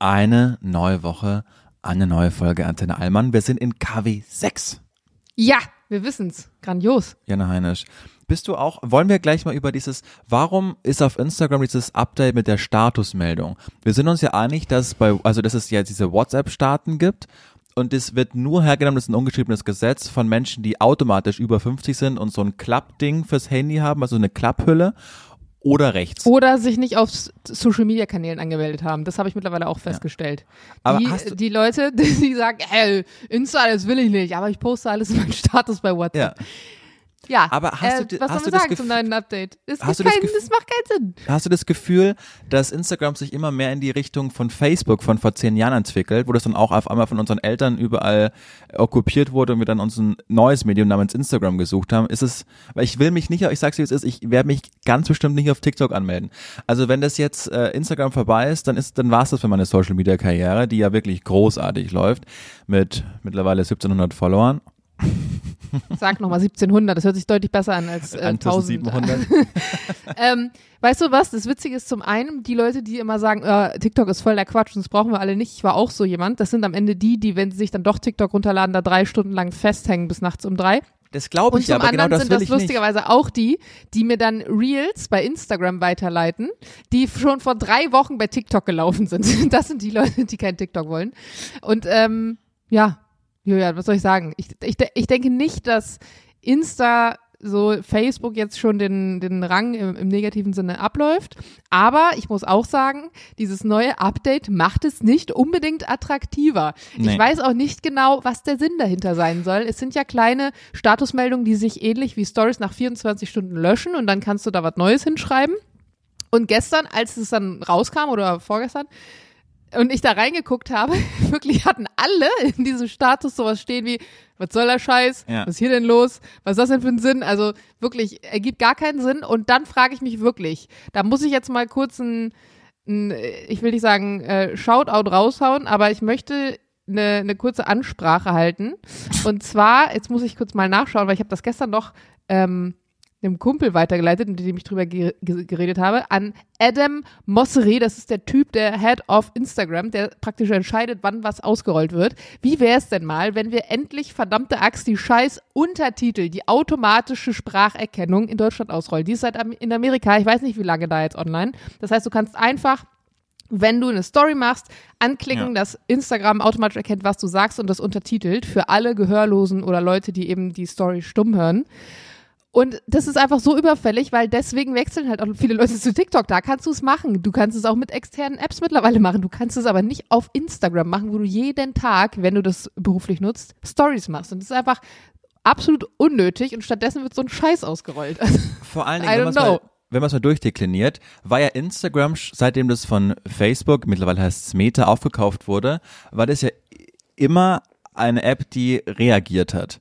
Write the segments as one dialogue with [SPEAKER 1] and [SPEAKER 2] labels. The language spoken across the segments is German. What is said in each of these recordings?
[SPEAKER 1] Eine neue Woche, eine neue Folge Antenne Allmann. Wir sind in KW 6.
[SPEAKER 2] Ja, wir wissen's. Grandios.
[SPEAKER 1] Jana Heinisch. Bist du auch, wollen wir gleich mal über dieses, warum ist auf Instagram dieses Update mit der Statusmeldung? Wir sind uns ja einig, dass bei, also dass es ja diese WhatsApp-Starten gibt und das wird nur hergenommen, das ist ein ungeschriebenes Gesetz von Menschen, die automatisch über 50 sind und so ein Klappding fürs Handy haben, also eine Klapphülle oder rechts.
[SPEAKER 2] Oder sich nicht auf Social Media Kanälen angemeldet haben. Das habe ich mittlerweile auch festgestellt.
[SPEAKER 1] Ja. Aber
[SPEAKER 2] die, die Leute, die sagen, ey, Insta, das will ich nicht, aber ich poste alles in meinen Status bei. WhatsApp. Ja.
[SPEAKER 1] Aber hast
[SPEAKER 2] äh,
[SPEAKER 1] du
[SPEAKER 2] was
[SPEAKER 1] hast
[SPEAKER 2] soll
[SPEAKER 1] du
[SPEAKER 2] man
[SPEAKER 1] das
[SPEAKER 2] sagen zum neuen Update? Es
[SPEAKER 1] Hast du das
[SPEAKER 2] macht keinen Sinn.
[SPEAKER 1] Hast du das Gefühl, dass Instagram sich immer mehr in die Richtung von Facebook von vor zehn Jahren entwickelt, wo das dann auch auf einmal von unseren Eltern überall okkupiert wurde und wir dann uns ein neues Medium namens Instagram gesucht haben? Ist es, weil ich will mich nicht, ich sag's wie es ist, ich werde mich ganz bestimmt nicht auf TikTok anmelden. Also wenn das jetzt äh, Instagram vorbei ist, dann ist, dann war's das für meine Social Media Karriere, die ja wirklich großartig läuft, mit mittlerweile 1700 Followern.
[SPEAKER 2] Sag nochmal 1700, das hört sich deutlich besser an als äh, 1000.
[SPEAKER 1] 1700.
[SPEAKER 2] Ähm, weißt du was? Das Witzige ist zum einen, die Leute, die immer sagen, äh, TikTok ist voll der Quatsch und das brauchen wir alle nicht. Ich war auch so jemand. Das sind am Ende die, die, wenn sie sich dann doch TikTok runterladen, da drei Stunden lang festhängen bis nachts um drei.
[SPEAKER 1] Das glaube
[SPEAKER 2] Und
[SPEAKER 1] ich ja,
[SPEAKER 2] zum
[SPEAKER 1] aber genau
[SPEAKER 2] anderen
[SPEAKER 1] das
[SPEAKER 2] sind das
[SPEAKER 1] ich nicht.
[SPEAKER 2] lustigerweise auch die, die mir dann Reels bei Instagram weiterleiten, die schon vor drei Wochen bei TikTok gelaufen sind. Das sind die Leute, die kein TikTok wollen. Und ähm, ja, Julian, was soll ich sagen? Ich, ich, ich denke nicht, dass Insta so Facebook jetzt schon den, den Rang im, im negativen Sinne abläuft. Aber ich muss auch sagen, dieses neue Update macht es nicht unbedingt attraktiver.
[SPEAKER 1] Nee.
[SPEAKER 2] Ich weiß auch nicht genau, was der Sinn dahinter sein soll. Es sind ja kleine Statusmeldungen, die sich ähnlich wie Stories nach 24 Stunden löschen und dann kannst du da was Neues hinschreiben. Und gestern, als es dann rauskam oder vorgestern, und ich da reingeguckt habe, wirklich hatten alle in diesem Status sowas stehen wie, was soll der Scheiß?
[SPEAKER 1] Ja.
[SPEAKER 2] Was ist hier denn los? Was ist das denn für ein Sinn? Also wirklich, ergibt gar keinen Sinn. Und dann frage ich mich wirklich, da muss ich jetzt mal kurz ein, ein ich will nicht sagen, äh, Shoutout raushauen, aber ich möchte eine, eine kurze Ansprache halten. Und zwar, jetzt muss ich kurz mal nachschauen, weil ich habe das gestern noch ähm, einem Kumpel weitergeleitet, mit dem ich drüber ge ge geredet habe, an Adam Mosseri. Das ist der Typ, der Head of Instagram, der praktisch entscheidet, wann was ausgerollt wird. Wie wäre es denn mal, wenn wir endlich verdammte Axt die scheiß Untertitel, die automatische Spracherkennung in Deutschland ausrollen? Die ist seit in Amerika, ich weiß nicht, wie lange da jetzt online. Das heißt, du kannst einfach wenn du eine Story machst, anklicken,
[SPEAKER 1] Ja.
[SPEAKER 2] dass Instagram automatisch erkennt, was du sagst und das untertitelt für alle Gehörlosen oder Leute, die eben die Story stumm hören. Und das ist einfach so überfällig, weil deswegen wechseln halt auch viele Leute zu TikTok. Da kannst du es machen. Du kannst es auch mit externen Apps mittlerweile machen. Du kannst es aber nicht auf Instagram machen, wo du jeden Tag, wenn du das beruflich nutzt, Stories machst. Und das ist einfach absolut unnötig und stattdessen wird so ein Scheiß ausgerollt.
[SPEAKER 1] Vor allen Dingen, wenn
[SPEAKER 2] don't
[SPEAKER 1] man es mal,
[SPEAKER 2] know.
[SPEAKER 1] wenn man es mal durchdekliniert, war ja Instagram, seitdem das von Facebook, mittlerweile heißt es Meta, aufgekauft wurde, war das ja immer eine App, die reagiert hat.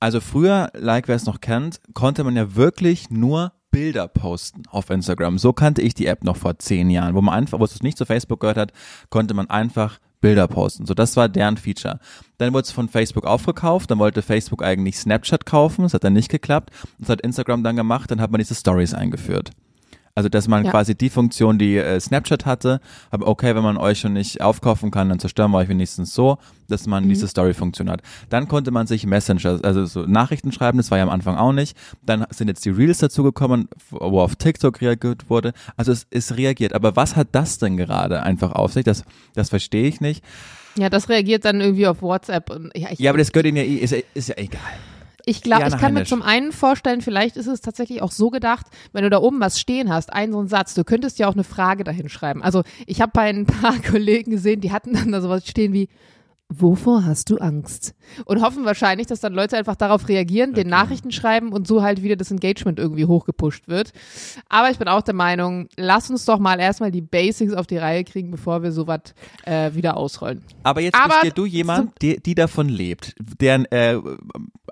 [SPEAKER 1] Also früher, like wer es noch kennt, konnte man ja wirklich nur Bilder posten auf Instagram. So kannte ich die App noch vor zehn Jahren, wo man einfach, wo es nicht zu Facebook gehört hat, konnte man einfach Bilder posten. So, das war deren Feature. Dann wurde es von Facebook aufgekauft, dann wollte Facebook eigentlich Snapchat kaufen, das hat dann nicht geklappt. Das hat Instagram dann gemacht, dann hat man diese Stories eingeführt. Also, dass man
[SPEAKER 2] Ja.
[SPEAKER 1] quasi die Funktion, die äh, Snapchat hatte, aber okay, wenn man euch schon nicht aufkaufen kann, dann zerstören wir euch wenigstens so, dass man diese Story-Funktion hat. Dann konnte man sich Messenger, also so Nachrichten schreiben, das war ja am Anfang auch nicht. Dann sind jetzt die Reels dazugekommen, wo auf TikTok reagiert wurde. Also es ist reagiert. Aber was hat das denn gerade einfach auf sich? Das, das verstehe ich nicht.
[SPEAKER 2] ja, das reagiert dann irgendwie auf WhatsApp. Und, ja, ich,
[SPEAKER 1] Ja, aber das gehört ihnen ja, ist, ist ja egal.
[SPEAKER 2] Ich glaube, ich kann mir
[SPEAKER 1] Heinisch.
[SPEAKER 2] zum einen vorstellen, vielleicht ist es tatsächlich auch so gedacht, wenn du da oben was stehen hast, einen so einen Satz, du könntest ja auch eine Frage dahin schreiben. Also ich habe bei ein paar Kollegen gesehen, die hatten dann da sowas stehen wie, wovor hast du Angst? Und hoffen wahrscheinlich, dass dann Leute einfach darauf reagieren, den Nachrichten schreiben und so halt wieder das Engagement irgendwie hochgepusht wird. Aber ich bin auch der Meinung, lass uns doch mal erstmal die Basics auf die Reihe kriegen, bevor wir sowas äh, wieder ausrollen.
[SPEAKER 1] Aber jetzt
[SPEAKER 2] Aber
[SPEAKER 1] bist ja du jemand, die, die davon lebt, deren äh,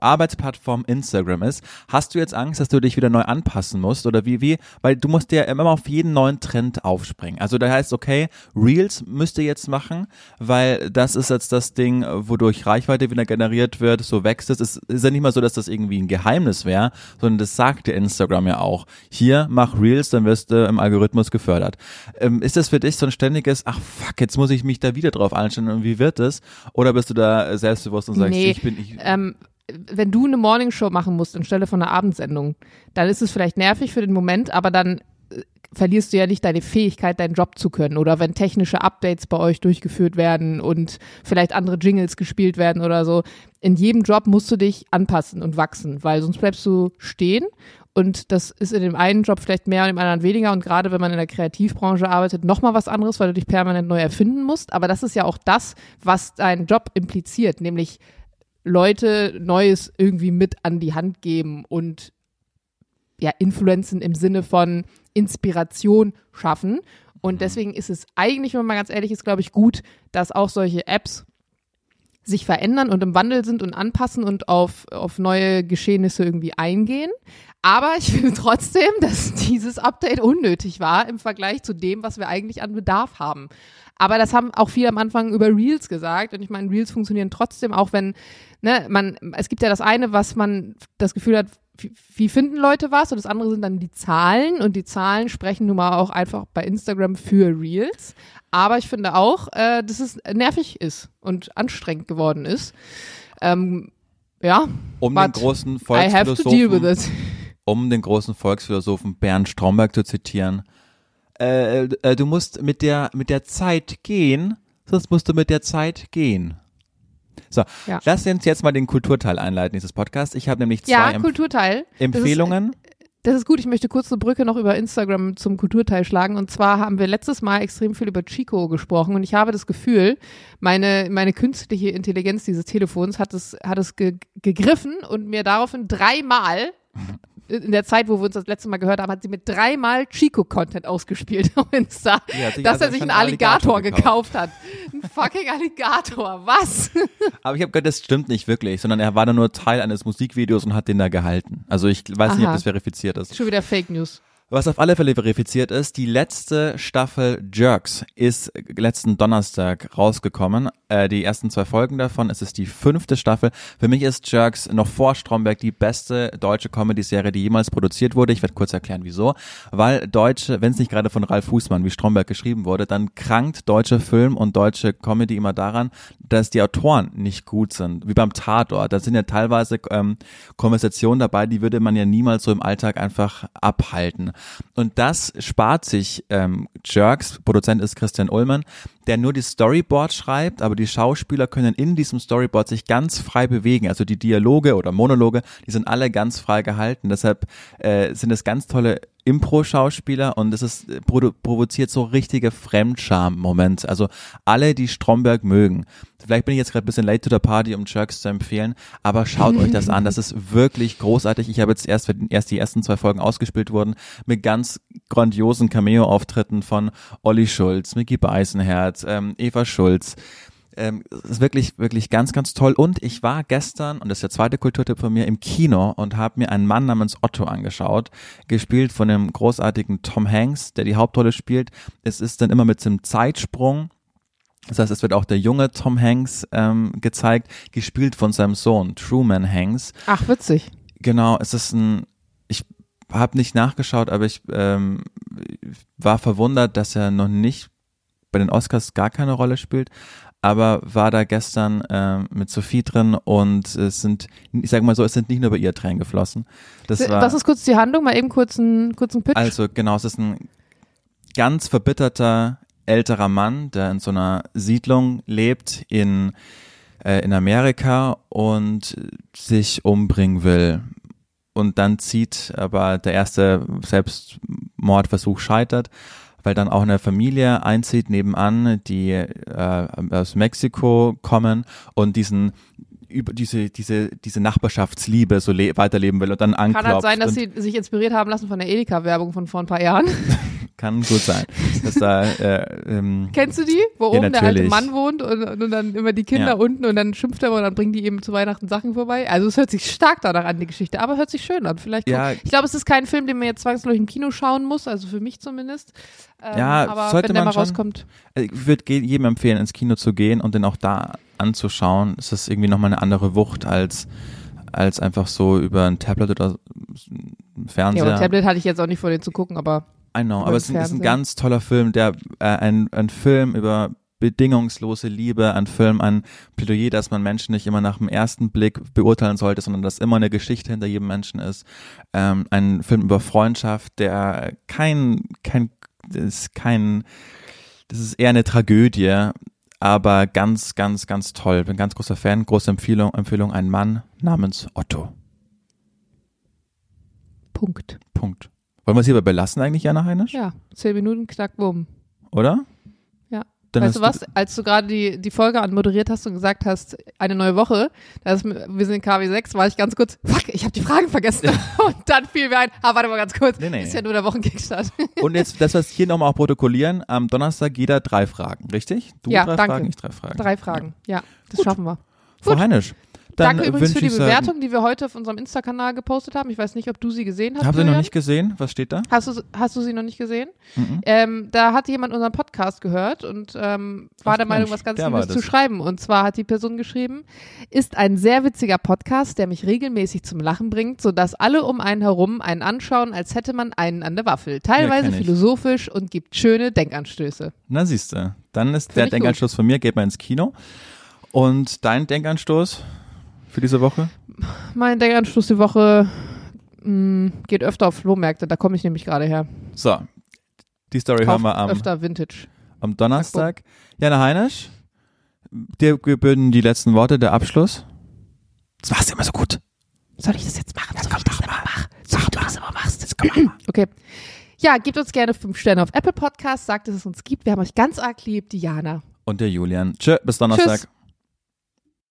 [SPEAKER 1] Arbeitsplattform Instagram ist. Hast du jetzt Angst, dass du dich wieder neu anpassen musst oder wie, wie? Weil du musst ja immer auf jeden neuen Trend aufspringen. Also da heißt, okay, Reels müsst ihr jetzt machen, weil das ist jetzt das das Ding, wodurch Reichweite wieder generiert wird, so wächst es. Es ist ja nicht mal so, dass das irgendwie ein Geheimnis wäre, sondern das sagt dir Instagram ja auch. Hier, mach Reels, dann wirst du im Algorithmus gefördert. Ähm, ist das für dich so ein ständiges, ach fuck, jetzt muss ich mich da wieder drauf einstellen und wie wird es? Oder bist du da selbstbewusst und sagst,
[SPEAKER 2] Nee,
[SPEAKER 1] ich bin, ich,
[SPEAKER 2] ähm, wenn du eine Morningshow machen musst anstelle von einer Abendsendung, dann ist es vielleicht nervig für den Moment, aber dann verlierst du ja nicht deine Fähigkeit, deinen Job zu können. Oder wenn technische Updates bei euch durchgeführt werden und vielleicht andere Jingles gespielt werden oder so. In jedem Job musst du dich anpassen und wachsen, weil sonst bleibst du stehen. Und das ist in dem einen Job vielleicht mehr und im anderen weniger. Und gerade wenn man in der Kreativbranche arbeitet, nochmal was anderes, weil du dich permanent neu erfinden musst. Aber das ist ja auch das, was dein Job impliziert, nämlich Leute Neues irgendwie mit an die Hand geben und ja, Influenzen im Sinne von Inspiration schaffen. Und deswegen ist es eigentlich, wenn man ganz ehrlich ist, glaube ich, gut, dass auch solche Apps sich verändern und im Wandel sind und anpassen und auf, auf neue Geschehnisse irgendwie eingehen. Aber ich finde trotzdem, dass dieses Update unnötig war im Vergleich zu dem, was wir eigentlich an Bedarf haben. Aber das haben auch viele am Anfang über Reels gesagt. Und ich meine, Reels funktionieren trotzdem, auch wenn, ne, man, es gibt ja das eine, was man das Gefühl hat, wie, finden Leute was? Und das andere sind dann die Zahlen. Und die Zahlen sprechen nun mal auch einfach bei Instagram für Reels. Aber ich finde auch, äh, dass es nervig ist und anstrengend geworden ist. Ähm, ja.
[SPEAKER 1] um den großen Volksphilosophen, um den großen Volksphilosophen Bernd Stromberg zu zitieren, äh, äh, du musst mit der, mit der Zeit gehen, sonst musst du mit der Zeit gehen. So,
[SPEAKER 2] Ja.
[SPEAKER 1] lass uns jetzt mal den Kulturteil einleiten, dieses Podcast. Ich habe nämlich zwei
[SPEAKER 2] Ja,
[SPEAKER 1] Empf
[SPEAKER 2] Kulturteil.
[SPEAKER 1] Empfehlungen.
[SPEAKER 2] Das ist gut. Ich möchte kurz eine Brücke noch über Instagram zum Kulturteil schlagen. Und zwar haben wir letztes Mal extrem viel über Chico gesprochen. Und ich habe das Gefühl, meine, meine künstliche Intelligenz dieses Telefons hat es, hat es ge gegriffen und mir daraufhin dreimal in der Zeit, wo wir uns das letzte Mal gehört haben, hat sie mir dreimal Chico-Content ausgespielt auf Insta,
[SPEAKER 1] Ja,
[SPEAKER 2] dass er sich einen
[SPEAKER 1] Alligator
[SPEAKER 2] Alligator gekauft hat. Ein fucking Alligator. Was?
[SPEAKER 1] Aber ich habe gehört, das stimmt nicht wirklich, sondern er war da nur Teil eines Musikvideos und hat den da gehalten. Also ich weiß nicht, ob
[SPEAKER 2] Aha.
[SPEAKER 1] das verifiziert ist.
[SPEAKER 2] Schon wieder Fake News.
[SPEAKER 1] Was auf alle Fälle verifiziert ist, die letzte Staffel Jerks ist letzten Donnerstag rausgekommen. Äh, die ersten zwei Folgen davon, es ist die fünfte Staffel. Für mich ist Jerks noch vor Stromberg die beste deutsche Comedy-Serie, die jemals produziert wurde. Ich werde kurz erklären, wieso. Weil deutsche, wenn es nicht gerade von Ralf Fußmann wie Stromberg geschrieben wurde, dann krankt deutsche Film und deutsche Comedy immer daran, dass die Autoren nicht gut sind. Wie beim Tatort. Da sind ja teilweise ähm, Konversationen dabei, die würde man ja niemals so im Alltag einfach abhalten. Und das spart sich ähm, Jerks, Produzent ist Christian Ullmann, der nur die Storyboard schreibt, aber die Schauspieler können in diesem Storyboard sich ganz frei bewegen. Also die Dialoge oder Monologe, die sind alle ganz frei gehalten. Deshalb äh, sind es ganz tolle Impro-Schauspieler und es ist äh, provoziert so richtige Fremdscham-Momente. Also alle, die Stromberg mögen. Vielleicht bin ich jetzt gerade ein bisschen late to the party, um Jerks zu empfehlen, aber schaut euch das an. Das ist wirklich großartig. Ich habe jetzt erst, erst die ersten zwei Folgen ausgespielt wurden, mit ganz grandiosen Cameo-Auftritten von Olli Schulz, Mickey Beisenherz, ähm, Eva Schulz. Ähm, es ist wirklich, wirklich ganz, ganz toll. Und ich war gestern, und das ist der zweite Kulturtipp von mir, im Kino und habe mir einen Mann namens Otto angeschaut, gespielt von dem großartigen Tom Hanks, der die Hauptrolle spielt. Es ist dann immer mit so einem Zeitsprung. Das heißt, es wird auch der junge Tom Hanks ähm, gezeigt, gespielt von seinem Sohn, Truman Hanks.
[SPEAKER 2] Ach, witzig.
[SPEAKER 1] Genau, es ist ein, ich habe nicht nachgeschaut, aber ich ähm, war verwundert, dass er noch nicht bei den Oscars gar keine Rolle spielt, aber war da gestern ähm, mit Sophie drin und es sind, ich sag mal so, es sind nicht nur bei ihr Tränen geflossen. Das war,
[SPEAKER 2] Was ist kurz die Handlung? Mal eben kurz einen kurzen Pitch.
[SPEAKER 1] also genau, es ist ein ganz verbitterter älterer Mann, der in so einer Siedlung lebt in, äh, in Amerika und sich umbringen will. Und dann zieht aber der erste Selbstmordversuch scheitert, weil dann auch eine Familie einzieht nebenan, die äh, aus Mexiko kommen und diesen über diese diese diese Nachbarschaftsliebe so le weiterleben will und dann
[SPEAKER 2] Kann
[SPEAKER 1] anklopft
[SPEAKER 2] halt sein, dass sie sich inspiriert haben lassen von der Edeka-Werbung von vor ein paar Jahren.
[SPEAKER 1] kann gut sein, dass da äh, ähm,
[SPEAKER 2] Kennst du die? Wo
[SPEAKER 1] Ja,
[SPEAKER 2] oben der alte
[SPEAKER 1] natürlich.
[SPEAKER 2] Mann wohnt und, und dann immer die Kinder
[SPEAKER 1] Ja.
[SPEAKER 2] unten und dann schimpft er und dann bringen die eben zu Weihnachten Sachen vorbei. Also es hört sich stark danach an, die Geschichte, aber hört sich schön an. Vielleicht
[SPEAKER 1] Ja.
[SPEAKER 2] ich glaube, es ist kein Film, den man jetzt zwangsläufig im Kino schauen muss, also für mich zumindest. Ähm,
[SPEAKER 1] Ja,
[SPEAKER 2] aber
[SPEAKER 1] sollte
[SPEAKER 2] wenn der
[SPEAKER 1] man
[SPEAKER 2] mal
[SPEAKER 1] schon.
[SPEAKER 2] rauskommt.
[SPEAKER 1] ich würde jedem empfehlen, ins Kino zu gehen und den auch da anzuschauen. Es ist irgendwie nochmal eine andere Wucht als, als einfach so über ein Tablet oder ein
[SPEAKER 2] Ja,
[SPEAKER 1] Fernseher.
[SPEAKER 2] aber Tablet hatte ich jetzt auch nicht vor, den zu gucken, aber
[SPEAKER 1] I know, aber es ist, ein- ist ein ganz toller Film, der äh, ein, ein Film über bedingungslose Liebe, ein Film, ein Plädoyer, dass man Menschen nicht immer nach dem ersten Blick beurteilen sollte, sondern dass immer eine Geschichte hinter jedem Menschen ist. Ähm, ein Film über Freundschaft, der kein, kein, das ist kein, das ist eher eine Tragödie, aber ganz, ganz, ganz toll. Bin ganz großer Fan, große Empfehlung, Empfehlung, ein Mann namens Otto.
[SPEAKER 2] Punkt.
[SPEAKER 1] Punkt. Wollen wir es hierbei belassen eigentlich, Jana Heinisch?
[SPEAKER 2] Ja, zehn Minuten, knack, bumm.
[SPEAKER 1] Oder?
[SPEAKER 2] Ja.
[SPEAKER 1] Dann
[SPEAKER 2] weißt du was, als du gerade die, die Folge anmoderiert hast und gesagt hast, eine neue Woche, das, wir sind in KW 6, war ich ganz kurz, fuck, ich habe die Fragen vergessen. und dann fiel mir ein, ah, warte mal ganz kurz,
[SPEAKER 1] Nee, nee.
[SPEAKER 2] ist ja nur der Wochenkickstart.
[SPEAKER 1] Und jetzt, das, was hier nochmal auch protokollieren, am Donnerstag jeder drei Fragen, richtig? Du
[SPEAKER 2] Ja,
[SPEAKER 1] drei
[SPEAKER 2] danke.
[SPEAKER 1] Fragen, ich drei Fragen.
[SPEAKER 2] Drei Fragen, ja, das
[SPEAKER 1] Gut.
[SPEAKER 2] schaffen wir.
[SPEAKER 1] Frau
[SPEAKER 2] Gut.
[SPEAKER 1] Heinisch, dann
[SPEAKER 2] Danke übrigens für die Bewertung, die wir heute auf unserem Insta-Kanal gepostet haben. Ich weiß nicht, ob du sie gesehen hast.
[SPEAKER 1] Habt ihr noch nicht gesehen? Was steht da?
[SPEAKER 2] Hast du, hast du sie noch nicht gesehen?
[SPEAKER 1] Mhm.
[SPEAKER 2] Ähm, da hat jemand unseren Podcast gehört und ähm, war
[SPEAKER 1] Ach,
[SPEAKER 2] der Meinung, was ganz Liebes zu schreiben. Und zwar hat die Person geschrieben, ist ein sehr witziger Podcast, der mich regelmäßig zum Lachen bringt, sodass alle um einen herum einen anschauen, als hätte man einen an der Waffel. Teilweise
[SPEAKER 1] ich.
[SPEAKER 2] philosophisch und gibt schöne Denkanstöße.
[SPEAKER 1] Na siehst du, dann ist
[SPEAKER 2] Find
[SPEAKER 1] der Denkanstoß von mir, geht mal ins Kino. Und dein Denkanstoß für diese Woche?
[SPEAKER 2] Mein Denkanstoß die Woche mh, geht öfter auf Flohmärkte, da komme ich nämlich gerade her.
[SPEAKER 1] So, die Story
[SPEAKER 2] Kauf
[SPEAKER 1] haben wir am,
[SPEAKER 2] öfter Vintage.
[SPEAKER 1] am Donnerstag. Jana Heinisch, dir gebühren die letzten Worte, der Abschluss. Das machst du immer so gut.
[SPEAKER 2] Soll ich das jetzt machen? so wie ich das immer mache. So wie du das immer machst. okay. Ja, gebt uns gerne fünf Sterne auf Apple Podcasts, sagt, dass es uns gibt. Wir haben euch ganz arg lieb, Diana.
[SPEAKER 1] Und der Julian. Tschö, bis Donnerstag.
[SPEAKER 2] Tschüss.